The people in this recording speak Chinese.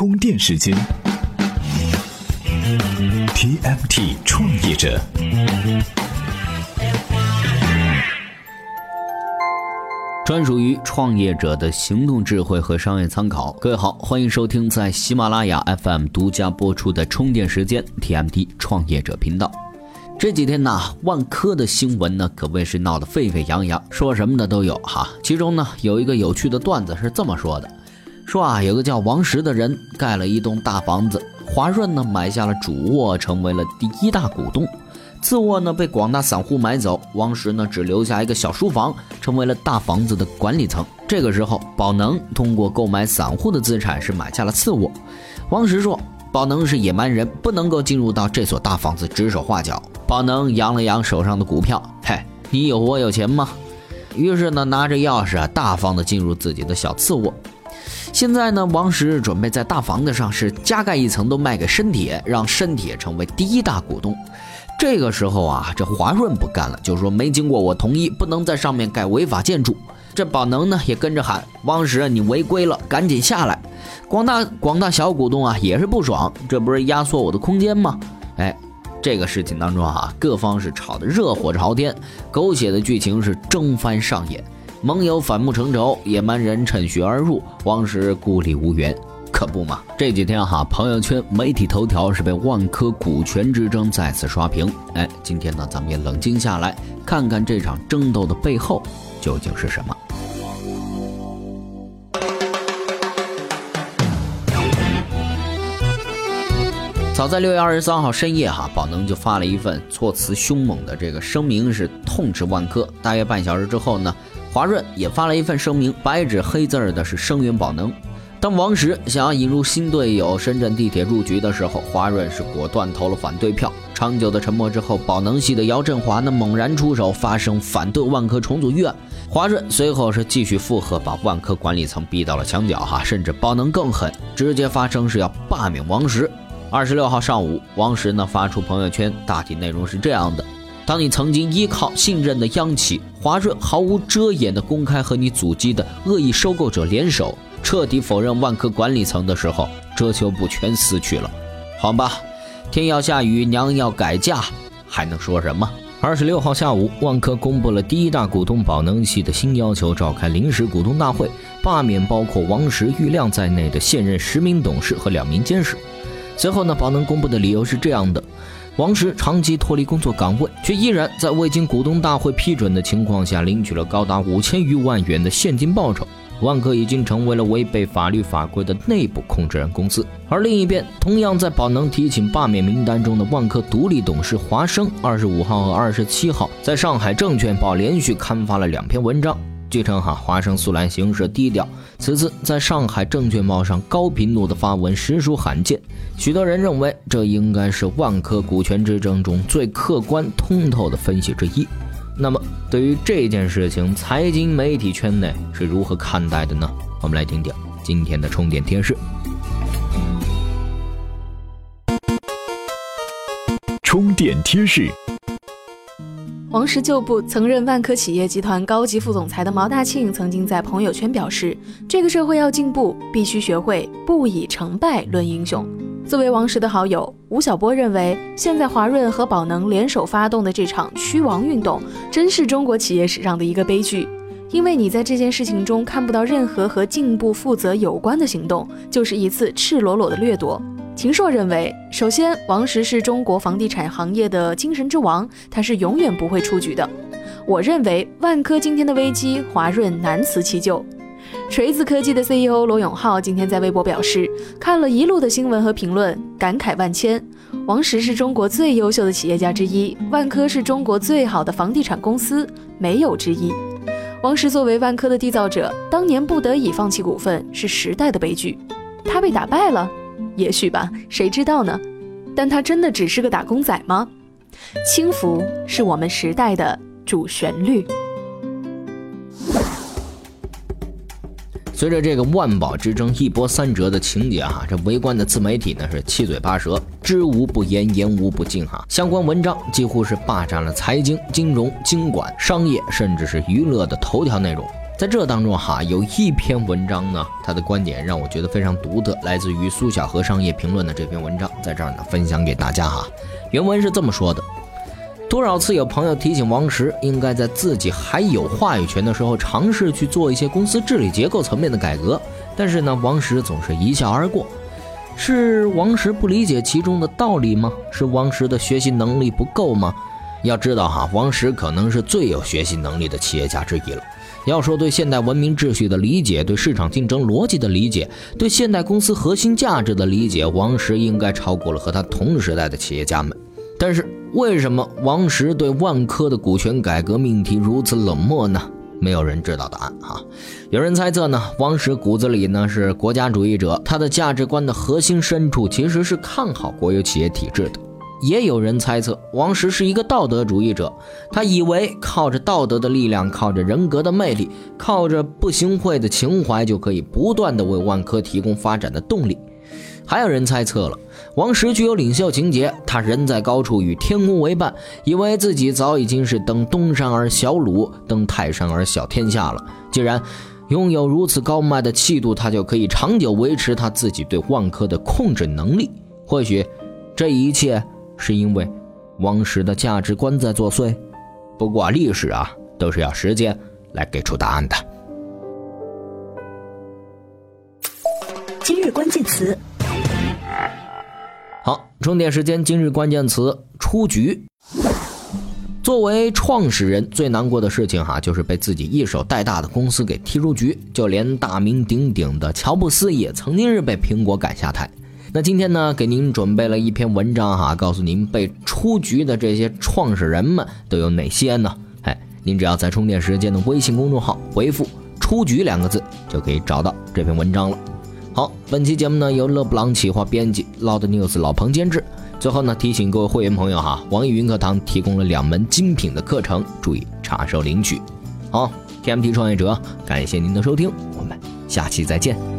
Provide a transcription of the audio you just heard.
充电时间，TMT 创业者，专属于创业者的行动智慧和商业参考。各位好，欢迎收听在喜马拉雅 FM 独家播出的充电时间 TMT 创业者频道。这几天呢，万科的新闻呢可谓是闹得沸沸扬扬，说什么的都有哈。其中呢，有一个有趣的段子是这么说的：说啊，有个叫王石的人盖了一栋大房子，华润呢买下了主卧，成为了第一大股东；次卧呢被广大散户买走，王石呢只留下一个小书房，成为了大房子的管理层。这个时候，宝能通过购买散户的资产是买下了次卧。王石说。宝能是野蛮人，不能够进入到这所大房子指手画脚。宝能扬了扬手上的股票，嘿，你有我有钱吗？于是呢，拿着钥匙啊，大方的进入自己的小次卧。现在呢，王石准备在大房子上是加盖一层，都卖给深铁，让深铁成为第一大股东。这个时候啊，这华润不干了，就说没经过我同意，不能在上面盖违法建筑。这宝能呢也跟着喊：“王石，你违规了，赶紧下来！”广大广大小股东啊也是不爽，这不是压缩我的空间吗？哎，这个事情当中啊，各方是吵得热火朝天，狗血的剧情是争翻上演，盟友反目成仇，野蛮人趁虚而入，王石孤立无援，可不嘛？这几天哈，朋友圈、媒体头条是被万科股权之争再次刷屏。哎，今天呢，咱们也冷静下来，看看这场争斗的背后究竟是什么。早在六月二十三号深夜，哈，宝能就发了一份措辞凶猛的这个声明，是痛斥万科。大约半小时之后呢，华润也发了一份声明，白纸黑字的是声援宝能。当王石想要引入新队友深圳地铁入局的时候，华润是果断投了反对票。长久的沉默之后，宝能系的姚振华呢猛然出手，发声反对万科重组预案。华润随后是继续附和，把万科管理层逼到了墙角，哈，甚至宝能更狠，直接发声是要罢免王石。二十六号上午，王石呢发出朋友圈，大体内容是这样的：当你曾经依靠信任的央企华润毫无遮掩的公开和你阻击的恶意收购者联手，彻底否认万科管理层的时候，遮羞布全撕去了。好吧，天要下雨，娘要改嫁，还能说什么？二十六号下午，万科公布了第一大股东宝能系的新要求，召开临时股东大会，罢免包括王石、郁亮在内的现任十名董事和两名监事。随后呢，宝能公布的理由是这样的：王石长期脱离工作岗位，却依然在未经股东大会批准的情况下领取了高达五千余万元的现金报酬。万科已经成为了违背法律法规的内部控制人公司。而另一边，同样在宝能提请罢免名单中的万科独立董事华生，二十五号和二十七号在上海证券报连续刊发了两篇文章。据称，哈华生素来行事低调，此次在上海证券报上高频度的发文实属罕见。许多人认为，这应该是万科股权之争中最客观通透的分析之一。那么，对于这件事情，财经媒体圈内是如何看待的呢？我们来听听今天的充电贴士。充电贴士。王石旧部、曾任万科企业集团高级副总裁的毛大庆曾经在朋友圈表示：“这个社会要进步，必须学会不以成败论英雄。”作为王石的好友，吴晓波认为，现在华润和宝能联手发动的这场驱王运动，真是中国企业史上的一个悲剧。因为你在这件事情中看不到任何和进步、负责有关的行动，就是一次赤裸裸的掠夺。秦朔认为，首先，王石是中国房地产行业的精神之王，他是永远不会出局的。我认为，万科今天的危机，华润难辞其咎。锤子科技的 CEO 罗永浩今天在微博表示，看了一路的新闻和评论，感慨万千。王石是中国最优秀的企业家之一，万科是中国最好的房地产公司，没有之一。王石作为万科的缔造者，当年不得已放弃股份，是时代的悲剧。他被打败了。也许吧，谁知道呢？但他真的只是个打工仔吗？轻浮是我们时代的主旋律。随着这个万宝之争一波三折的情节哈，这围观的自媒体呢是七嘴八舌，知无不言，言无不尽哈。相关文章几乎是霸占了财经、金融、经管、商业，甚至是娱乐的头条内容。在这当中哈，有一篇文章呢，他的观点让我觉得非常独特，来自于苏小河商业评论的这篇文章，在这儿呢分享给大家哈。原文是这么说的：多少次有朋友提醒王石，应该在自己还有话语权的时候，尝试去做一些公司治理结构层面的改革，但是呢，王石总是一笑而过。是王石不理解其中的道理吗？是王石的学习能力不够吗？要知道哈，王石可能是最有学习能力的企业家之一了。要说对现代文明秩序的理解，对市场竞争逻辑的理解，对现代公司核心价值的理解，王石应该超过了和他同时代的企业家们。但是为什么王石对万科的股权改革命题如此冷漠呢？没有人知道答案啊。有人猜测呢，王石骨子里呢是国家主义者，他的价值观的核心深处其实是看好国有企业体制的。也有人猜测，王石是一个道德主义者，他以为靠着道德的力量，靠着人格的魅力，靠着不行贿的情怀，就可以不断的为万科提供发展的动力。还有人猜测了，王石具有领袖情节，他人在高处与天公为伴，以为自己早已经是登东山而小鲁，登泰山而小天下了。既然拥有如此高迈的气度，他就可以长久维持他自己对万科的控制能力。或许，这一切。是因为王石的价值观在作祟，不过历史啊都是要时间来给出答案的。今日关键词，好，充电时间。今日关键词：出局。作为创始人，最难过的事情哈，就是被自己一手带大的公司给踢出局。就连大名鼎鼎的乔布斯也曾经是被苹果赶下台。那今天呢，给您准备了一篇文章哈，告诉您被出局的这些创始人们都有哪些呢？哎，您只要在充电时间的微信公众号回复“出局”两个字，就可以找到这篇文章了。好，本期节目呢由勒布朗企划编辑，Loud News 老彭监制。最后呢，提醒各位会员朋友哈，网易云课堂提供了两门精品的课程，注意查收领取。好，TMT 创业者，感谢您的收听，我们下期再见。